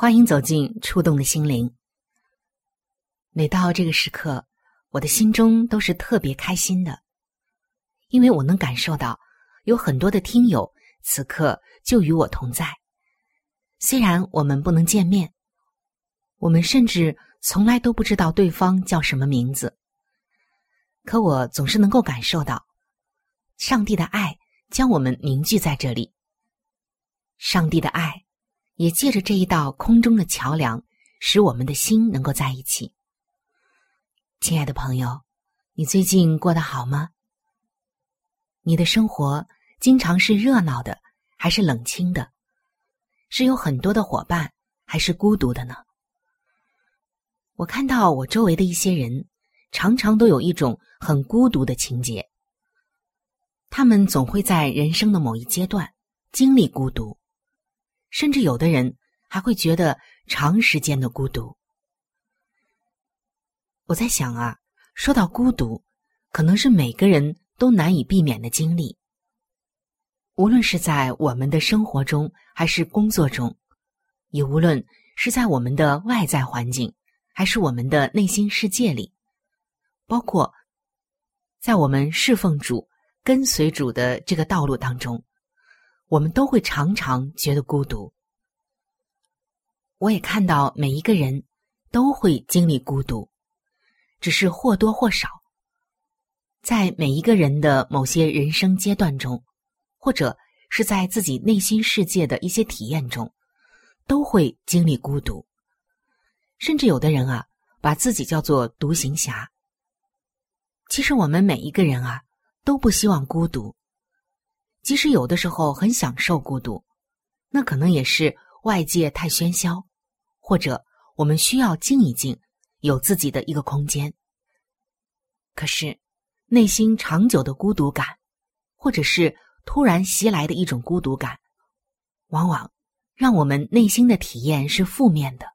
欢迎走进触动的心灵。每到这个时刻，我的心中都是特别开心的，因为我能感受到。有很多的听友此刻就与我同在，虽然我们不能见面，我们甚至从来都不知道对方叫什么名字，可我总是能够感受到，上帝的爱将我们凝聚在这里。上帝的爱也借着这一道空中的桥梁，使我们的心能够在一起。亲爱的朋友，你最近过得好吗？你的生活？经常是热闹的，还是冷清的？是有很多的伙伴，还是孤独的呢？我看到我周围的一些人，常常都有一种很孤独的情节。他们总会在人生的某一阶段经历孤独，甚至有的人还会觉得长时间的孤独。我在想啊，说到孤独，可能是每个人都难以避免的经历。无论是在我们的生活中，还是工作中，也无论是在我们的外在环境，还是我们的内心世界里，包括在我们侍奉主、跟随主的这个道路当中，我们都会常常觉得孤独。我也看到每一个人都会经历孤独，只是或多或少，在每一个人的某些人生阶段中。或者是在自己内心世界的一些体验中，都会经历孤独。甚至有的人啊，把自己叫做独行侠。其实我们每一个人啊，都不希望孤独。即使有的时候很享受孤独，那可能也是外界太喧嚣，或者我们需要静一静，有自己的一个空间。可是，内心长久的孤独感，或者是。突然袭来的一种孤独感，往往让我们内心的体验是负面的，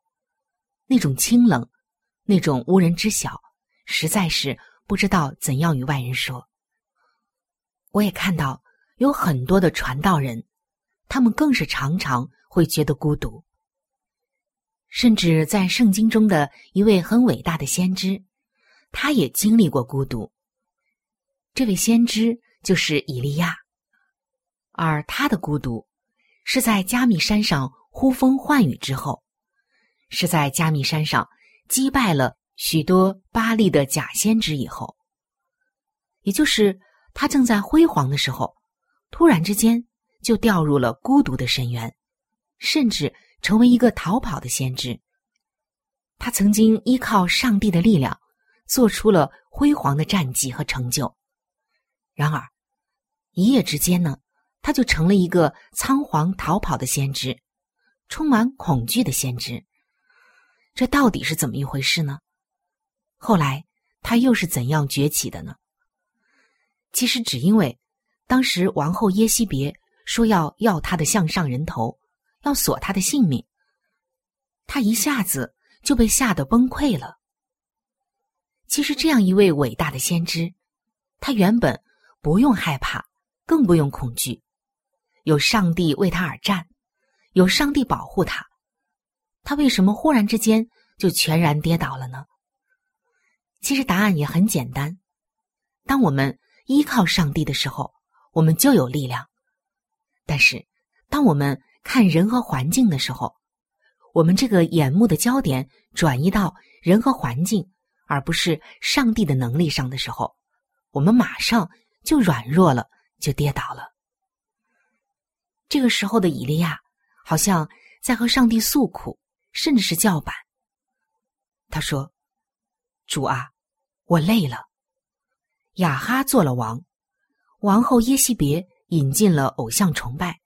那种清冷，那种无人知晓，实在是不知道怎样与外人说。我也看到有很多的传道人，他们更是常常会觉得孤独。甚至在圣经中的一位很伟大的先知，他也经历过孤独。这位先知就是以利亚。而他的孤独，是在加密山上呼风唤雨之后，是在加密山上击败了许多巴利的假先知以后，也就是他正在辉煌的时候，突然之间就掉入了孤独的深渊，甚至成为一个逃跑的先知。他曾经依靠上帝的力量，做出了辉煌的战绩和成就，然而一夜之间呢？他就成了一个仓皇逃跑的先知，充满恐惧的先知。这到底是怎么一回事呢？后来他又是怎样崛起的呢？其实只因为当时王后耶西别说要要他的项上人头，要索他的性命，他一下子就被吓得崩溃了。其实，这样一位伟大的先知，他原本不用害怕，更不用恐惧，有上帝为他而战，有上帝保护他，他为什么忽然之间就全然跌倒了呢？其实答案也很简单：当我们依靠上帝的时候，我们就有力量；但是，当我们看人和环境的时候，我们这个眼目的焦点转移到人和环境，而不是上帝的能力上的时候，我们马上就软弱了，就跌倒了。这个时候的以利亚好像在和上帝诉苦，甚至是叫板。他说：“主啊，我累了。亚哈做了王，王后耶西别引进了偶像崇拜，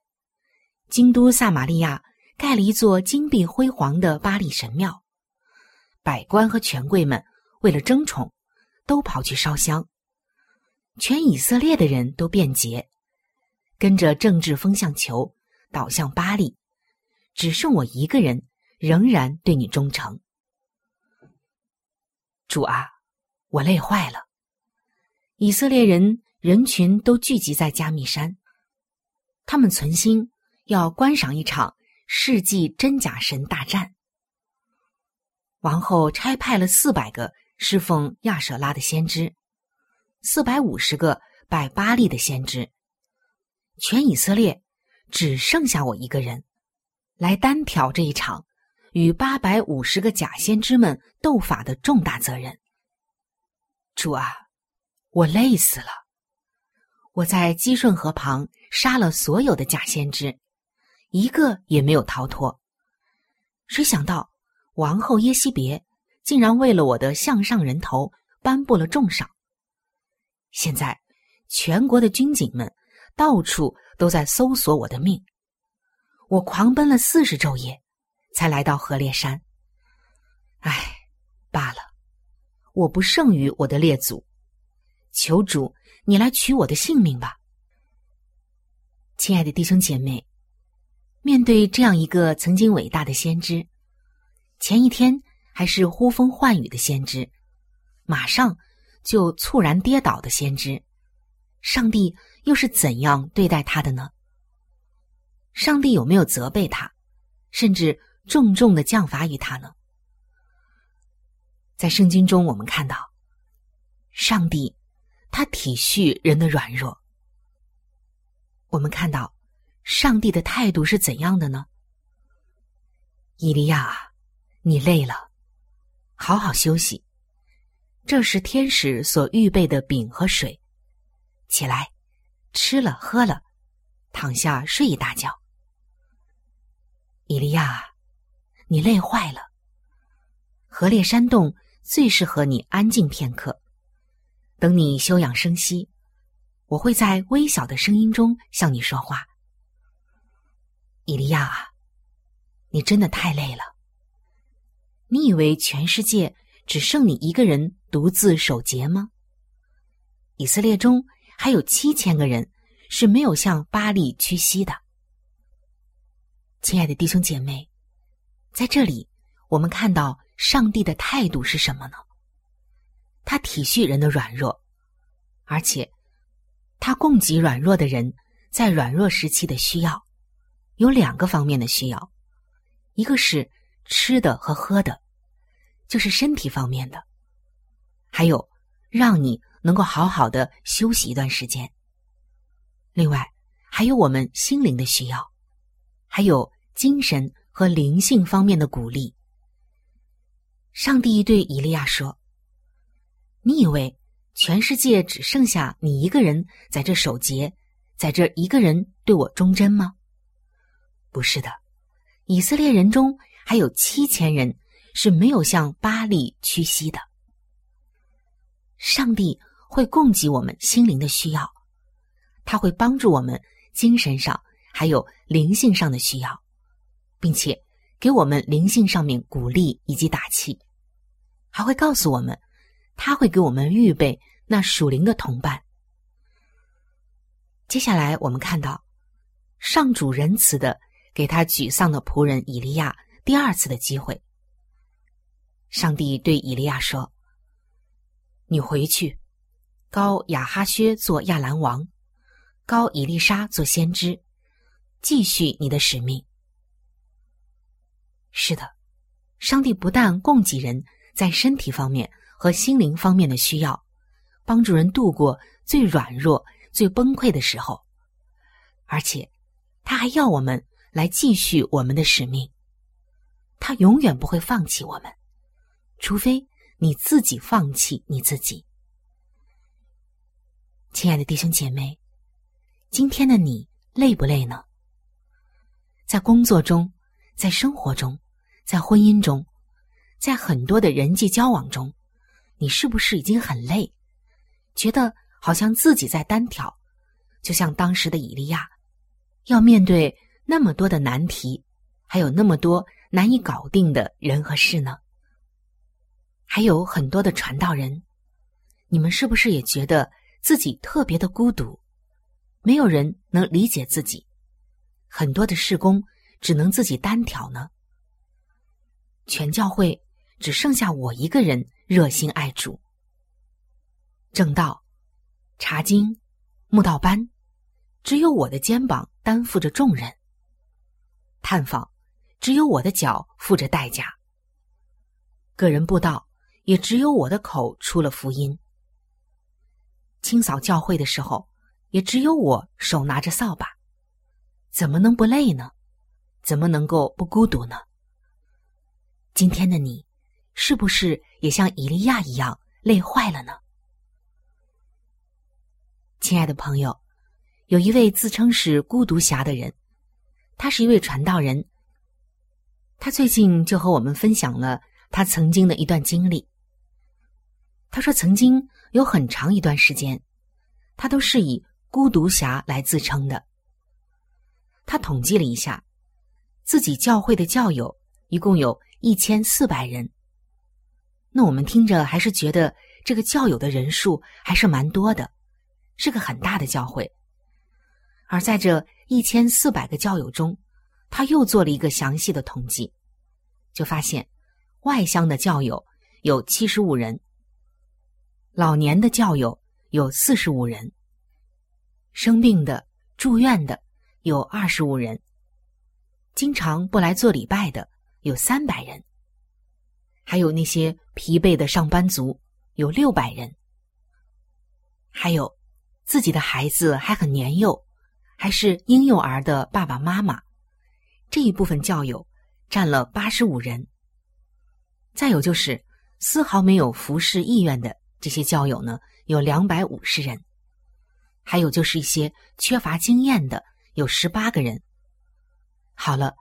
京都撒玛利亚。”盖了一座金碧辉煌的巴利神庙，百官和权贵们为了争宠，都跑去烧香。全以色列的人都变节，跟着政治风向球倒向巴黎，只剩我一个人仍然对你忠诚。主啊，我累坏了。以色列人人群都聚集在加密山，他们存心要观赏一场。世纪真假神大战，王后差派了四百个侍奉亚舍拉的先知，四百五十个拜巴利的先知，全以色列只剩下我一个人，来单挑这一场与八百五十个假先知们斗法的重大责任。主啊，我累死了！我在基顺河旁杀了所有的假先知。一个也没有逃脱。谁想到王后耶西别竟然为了我的项上人头颁布了重赏。现在全国的军警们到处都在搜索我的命。我狂奔了四十昼夜，才来到河烈山。唉，罢了，我不胜于我的列祖。求主，你来取我的性命吧，亲爱的弟兄姐妹。面对这样一个曾经伟大的先知，前一天还是呼风唤雨的先知，马上就猝然跌倒的先知，上帝又是怎样对待他的呢？上帝有没有责备他，甚至重重的降罚于他呢？在圣经中，我们看到，上帝他体恤人的软弱，我们看到。上帝的态度是怎样的呢？伊利亚，你累了，好好休息。这是天使所预备的饼和水，起来，吃了喝了，躺下睡一大觉。伊利亚，你累坏了，河烈山洞最适合你安静片刻。等你休养生息，我会在微小的声音中向你说话。伊利亚啊，你真的太累了。你以为全世界只剩你一个人独自守节吗？以色列中还有七千个人是没有向巴利屈膝的。亲爱的弟兄姐妹，在这里我们看到上帝的态度是什么呢？他体恤人的软弱，而且他供给软弱的人在软弱时期的需要。有两个方面的需要，一个是吃的和喝的，就是身体方面的；还有让你能够好好的休息一段时间。另外，还有我们心灵的需要，还有精神和灵性方面的鼓励。上帝对以利亚说：“你以为全世界只剩下你一个人在这守节，在这一个人对我忠贞吗？”不是的，以色列人中还有七千人是没有向巴利屈膝的。上帝会供给我们心灵的需要，他会帮助我们精神上还有灵性上的需要，并且给我们灵性上面鼓励以及打气，还会告诉我们，他会给我们预备那属灵的同伴。接下来我们看到，上主仁慈的。给他沮丧的仆人以利亚第二次的机会。上帝对以利亚说：“你回去，高亚哈薛做亚兰王，高以利沙做先知，继续你的使命。”是的，上帝不但供给人在身体方面和心灵方面的需要，帮助人度过最软弱、最崩溃的时候，而且他还要我们来继续我们的使命。他永远不会放弃我们。除非你自己放弃你自己，亲爱的弟兄姐妹，今天的你累不累呢？在工作中，在生活中，在婚姻中，在很多的人际交往中，你是不是已经很累？觉得好像自己在单挑，就像当时的以利亚，要面对那么多的难题，还有那么多难以搞定的人和事呢？还有很多的传道人，你们是不是也觉得自己特别的孤独？没有人能理解自己，很多的事工只能自己单挑呢。全教会只剩下我一个人热心爱主，正道、查经、慕道班，只有我的肩膀担负着重任；探访，只有我的脚付着代价；个人布道。也只有我的口出了福音。清扫教会的时候，也只有我手拿着扫把，怎么能不累呢？怎么能够不孤独呢？今天的你，是不是也像以利亚一样累坏了呢？亲爱的朋友，有一位自称是孤独侠的人，他是一位传道人。他最近就和我们分享了他曾经的一段经历。他说：“曾经有很长一段时间，他都是以孤独侠来自称的。他统计了一下，自己教会的教友一共有一千四百人。那我们听着还是觉得这个教友的人数还是蛮多的，是个很大的教会。而在这一千四百个教友中，他又做了一个详细的统计，就发现外乡的教友有七十五人。”老年的教友有四十五人，生病的、住院的有二十五人，经常不来做礼拜的有三百人，还有那些疲惫的上班族有六百人，还有自己的孩子还很年幼，还是婴幼儿的爸爸妈妈，这一部分教友占了八十五人，再有就是丝毫没有服侍意愿的。这些教友呢，有两百五十人，还有就是一些缺乏经验的，有十八个人。好了，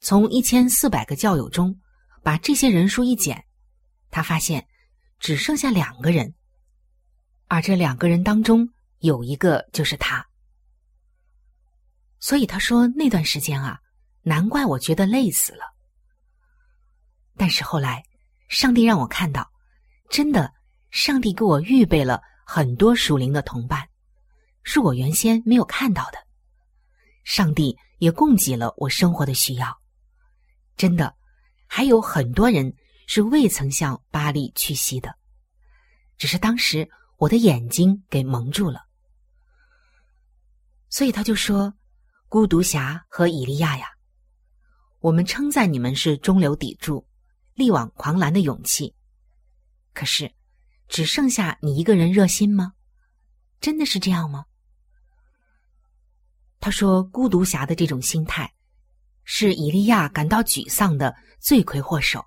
从一千四百个教友中，把这些人数一减，他发现只剩下两个人，而这两个人当中有一个就是他。所以他说那段时间啊，难怪我觉得累死了。但是后来，上帝让我看到，真的。上帝给我预备了很多属灵的同伴，是我原先没有看到的。上帝也供给了我生活的需要，真的，还有很多人是未曾向巴黎屈膝的，只是当时我的眼睛给蒙住了。所以他就说：“孤独侠和以利亚呀，我们称赞你们是中流砥柱、力挽狂澜的勇气，可是。”只剩下你一个人热心吗？真的是这样吗？他说：“孤独侠的这种心态，是以利亚感到沮丧的罪魁祸首。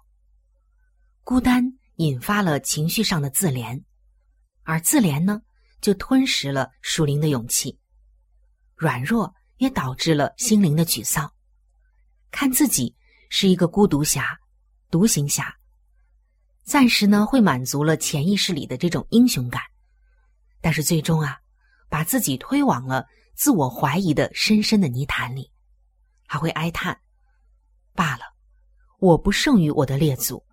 孤单引发了情绪上的自怜，而自怜呢，就吞噬了属灵的勇气。软弱也导致了心灵的沮丧，看自己是一个孤独侠、独行侠。”暂时呢，会满足了潜意识里的这种英雄感，但是最终啊，把自己推往了自我怀疑的深深的泥潭里，还会哀叹：罢了，我不胜于我的列祖。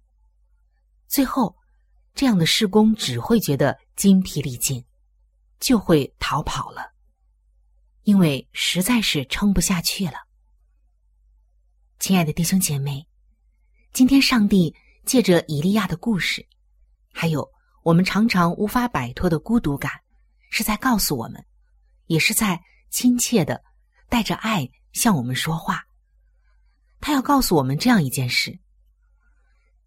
最后，这样的施工只会觉得精疲力尽，就会逃跑了，因为实在是撑不下去了。亲爱的弟兄姐妹，今天上帝。借着以利亚的故事，还有我们常常无法摆脱的孤独感，是在告诉我们，也是在亲切的带着爱向我们说话。他要告诉我们这样一件事：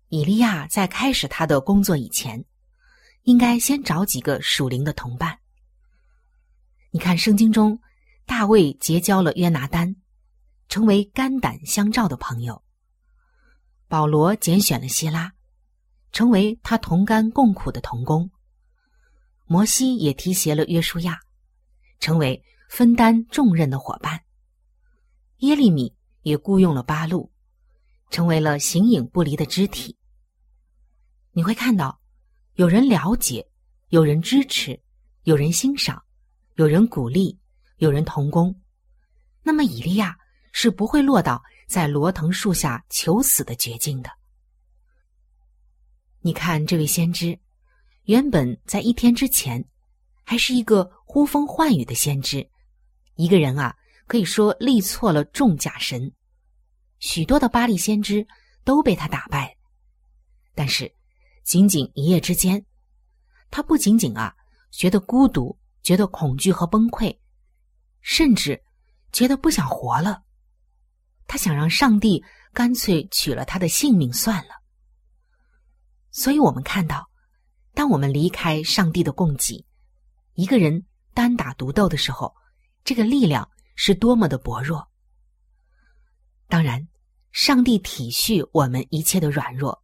以利亚在开始他的工作以前，应该先找几个属灵的同伴。你看，圣经中大卫结交了约拿丹，成为肝胆相照的朋友。保罗拣选了希拉，成为他同甘共苦的同工。摩西也提携了约书亚，成为分担重任的伙伴。耶利米也雇佣了八路，成为了形影不离的肢体。你会看到，有人了解，有人支持，有人欣赏，有人鼓励，有人同工。那么以利亚是不会落到。在罗藤树下求死的绝境的，你看这位先知，原本在一天之前，还是一个呼风唤雨的先知，一个人啊，可以说立错了众假神，许多的巴利先知都被他打败。但是，仅仅一夜之间，他不仅仅啊觉得孤独，觉得恐惧和崩溃，甚至觉得不想活了。他想让上帝干脆取了他的性命算了。所以我们看到，当我们离开上帝的供给，一个人单打独斗的时候，这个力量是多么的薄弱。当然，上帝体恤我们一切的软弱，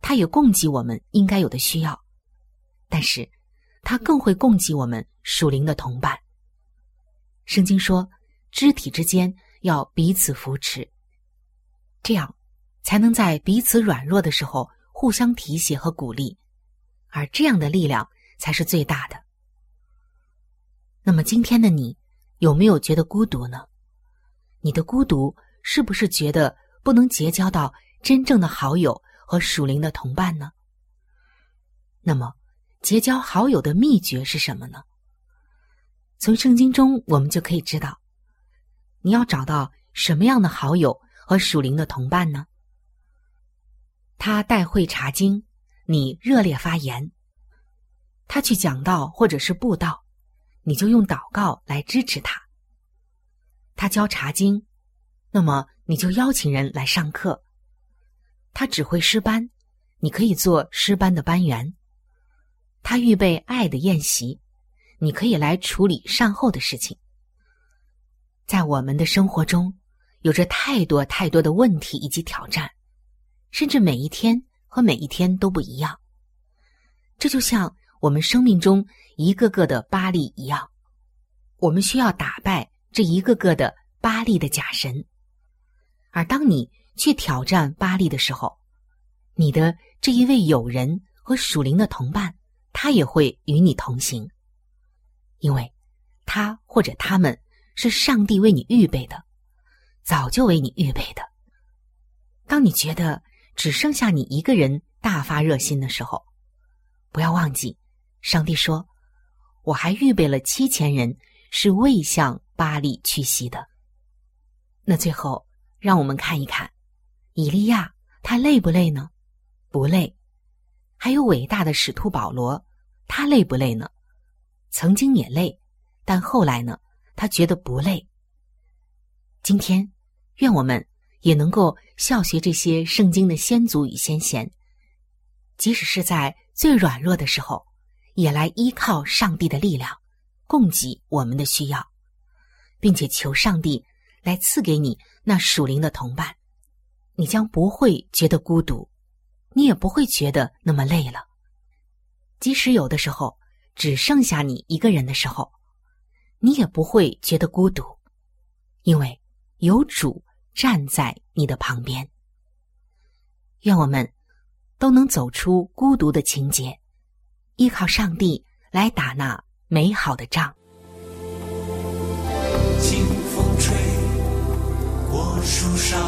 他也供给我们应该有的需要，但是，他更会供给我们属灵的同伴。圣经说，肢体之间。要彼此扶持，这样才能在彼此软弱的时候互相提携和鼓励，而这样的力量才是最大的。那么今天的你有没有觉得孤独呢？你的孤独是不是觉得不能结交到真正的好友和属灵的同伴呢？那么结交好友的秘诀是什么呢？从圣经中我们就可以知道。你要找到什么样的好友和属灵的同伴呢？他带会查经，你热烈发言；他去讲道或者是布道，你就用祷告来支持他。他教查经，那么你就邀请人来上课。他指挥诗班，你可以做诗班的班员。他预备爱的宴席，你可以来处理善后的事情。在我们的生活中，有着太多太多的问题以及挑战，甚至每一天和每一天都不一样。这就像我们生命中一个个的巴利一样，我们需要打败这一个个的巴利的假神。而当你去挑战巴利的时候，你的这一位友人和属灵的同伴，他也会与你同行，因为他或者他们。是上帝为你预备的，早就为你预备的。当你觉得只剩下你一个人大发热心的时候，不要忘记，上帝说：“我还预备了七千人，是未向巴黎屈膝的。”那最后，让我们看一看，以利亚他累不累呢？不累。还有伟大的使徒保罗，他累不累呢？曾经也累，但后来呢？他觉得不累。今天，愿我们也能够效学这些圣经的先祖与先贤，即使是在最软弱的时候，也来依靠上帝的力量，供给我们的需要，并且求上帝来赐给你那属灵的同伴，你将不会觉得孤独，你也不会觉得那么累了。即使有的时候只剩下你一个人的时候。你也不会觉得孤独，因为有主站在你的旁边。愿我们都能走出孤独的情节，依靠上帝来打那美好的仗。清风吹过树梢，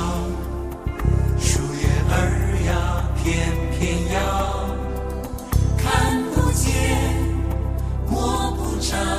树叶儿呀翩翩摇，看不见摸不着。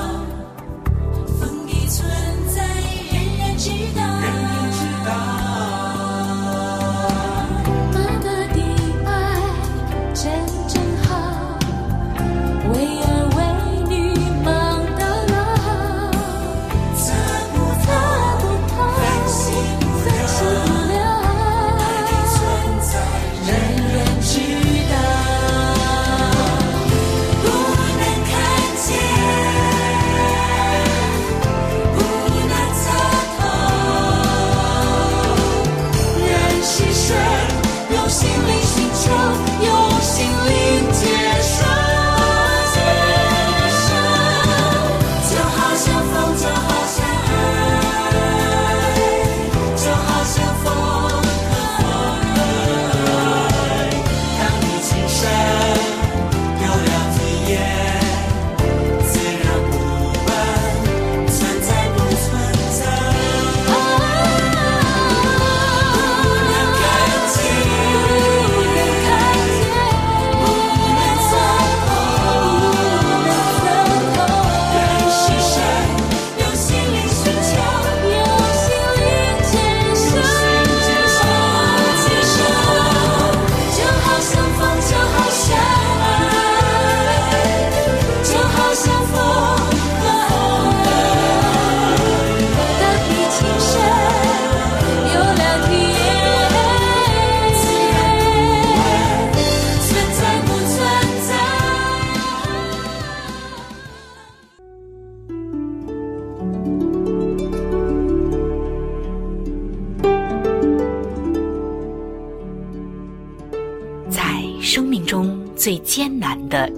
心灵寻求，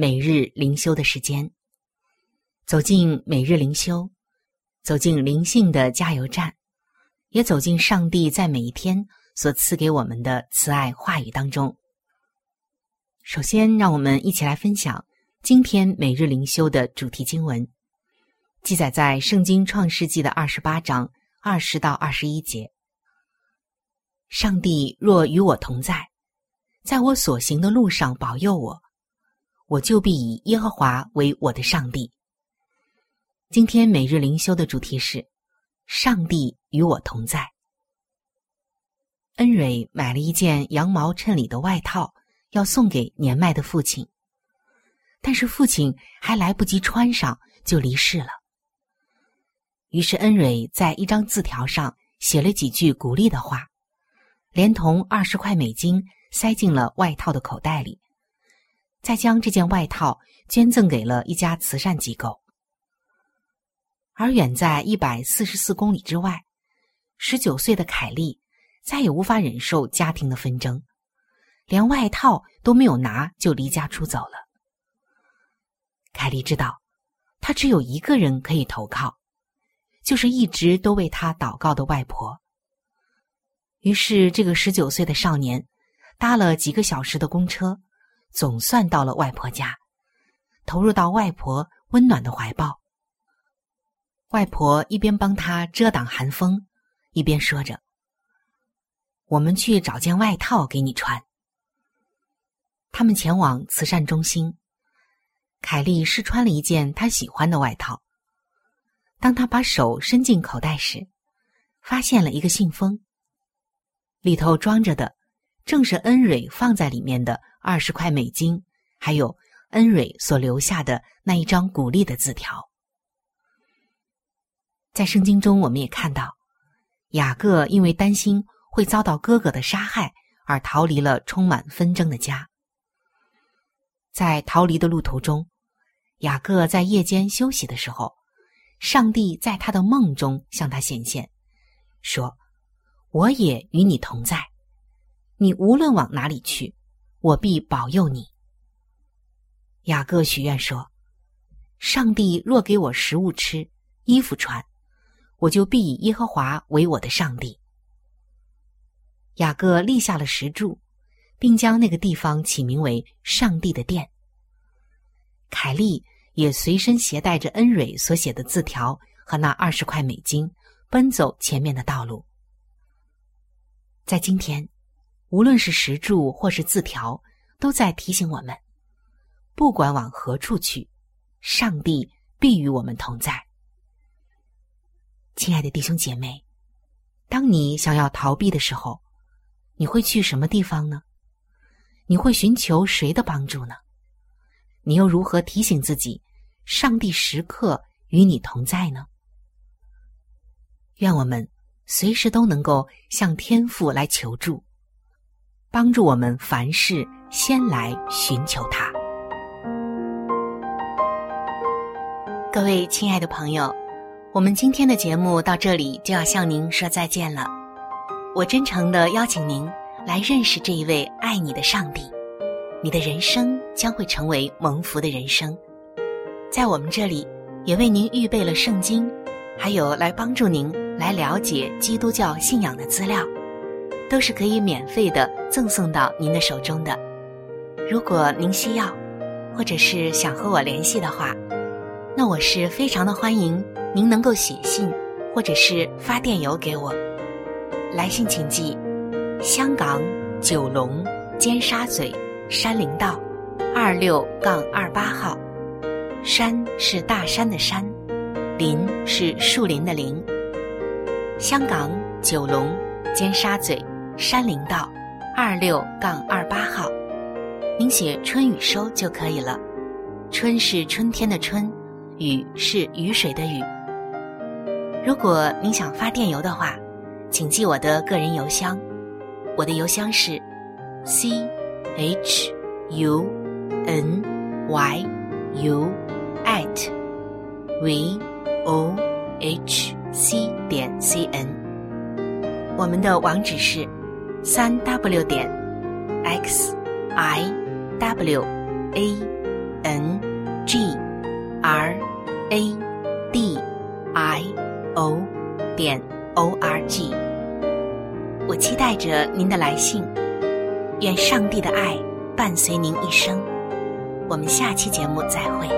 每日灵修的时间。走进每日灵修，走进灵性的加油站，也走进上帝在每一天所赐给我们的慈爱话语当中。首先，让我们一起来分享今天每日灵修的主题经文，记载在《圣经创世纪》的二十八章二十到二十一节。上帝若与我同在。在我所行的路上保佑我，我就必以耶和华为我的上帝。今天每日灵修的主题是“上帝与我同在”。恩蕊买了一件羊毛衬里的外套，要送给年迈的父亲，但是父亲还来不及穿上就离世了。于是恩蕊在一张字条上写了几句鼓励的话，连同二十块美金。塞进了外套的口袋里，再将这件外套捐赠给了一家慈善机构。而远在一百四十四公里之外，十九岁的凯莉再也无法忍受家庭的纷争，连外套都没有拿就离家出走了。凯莉知道，她只有一个人可以投靠，就是一直都为她祷告的外婆。于是，这个十九岁的少年。搭了几个小时的公车，总算到了外婆家，投入到外婆温暖的怀抱。外婆一边帮他遮挡寒风，一边说着：“我们去找件外套给你穿。”他们前往慈善中心，凯莉试穿了一件她喜欢的外套。当他把手伸进口袋时，发现了一个信封，里头装着的。正是恩蕊放在里面的二十块美金，还有恩蕊所留下的那一张鼓励的字条。在圣经中，我们也看到，雅各因为担心会遭到哥哥的杀害，而逃离了充满纷争的家。在逃离的路途中，雅各在夜间休息的时候，上帝在他的梦中向他显现，说：“我也与你同在。”你无论往哪里去，我必保佑你。雅各许愿说：“上帝若给我食物吃，衣服穿，我就必以耶和华为我的上帝。”雅各立下了石柱，并将那个地方起名为“上帝的殿”。凯利也随身携带着恩蕊所写的字条和那二十块美金，奔走前面的道路。在今天，无论是石柱或是字条，都在提醒我们：不管往何处去，上帝必与我们同在。亲爱的弟兄姐妹，当你想要逃避的时候，你会去什么地方呢？你会寻求谁的帮助呢？你又如何提醒自己，上帝时刻与你同在呢？愿我们随时都能够向天父来求助，帮助我们凡事先来寻求他。各位亲爱的朋友，我们今天的节目到这里就要向您说再见了。我真诚的邀请您来认识这一位爱你的上帝，你的人生将会成为蒙福的人生。在我们这里，也为您预备了圣经，还有来帮助您来了解基督教信仰的资料，都是可以免费的赠送到您的手中的。如果您需要，或者是想和我联系的话，那我是非常的欢迎您能够写信，或者是发电邮给我。来信请寄：香港九龙尖沙咀山林道二六杠二八号。山是大山的山，林是树林的林。香港九龙尖沙咀山林道二六杠二八号，您写“春雨收”就可以了。春是春天的春，雨是雨水的雨。如果您想发电邮的话，请记我的个人邮箱，我的邮箱是 c h u n y u at v o h c 点 c n。我们的网址是三 w 点 x i w a n g r a d i o 点 o r g。我期待着您的来信，愿上帝的爱伴随您一生。我们下期节目再会。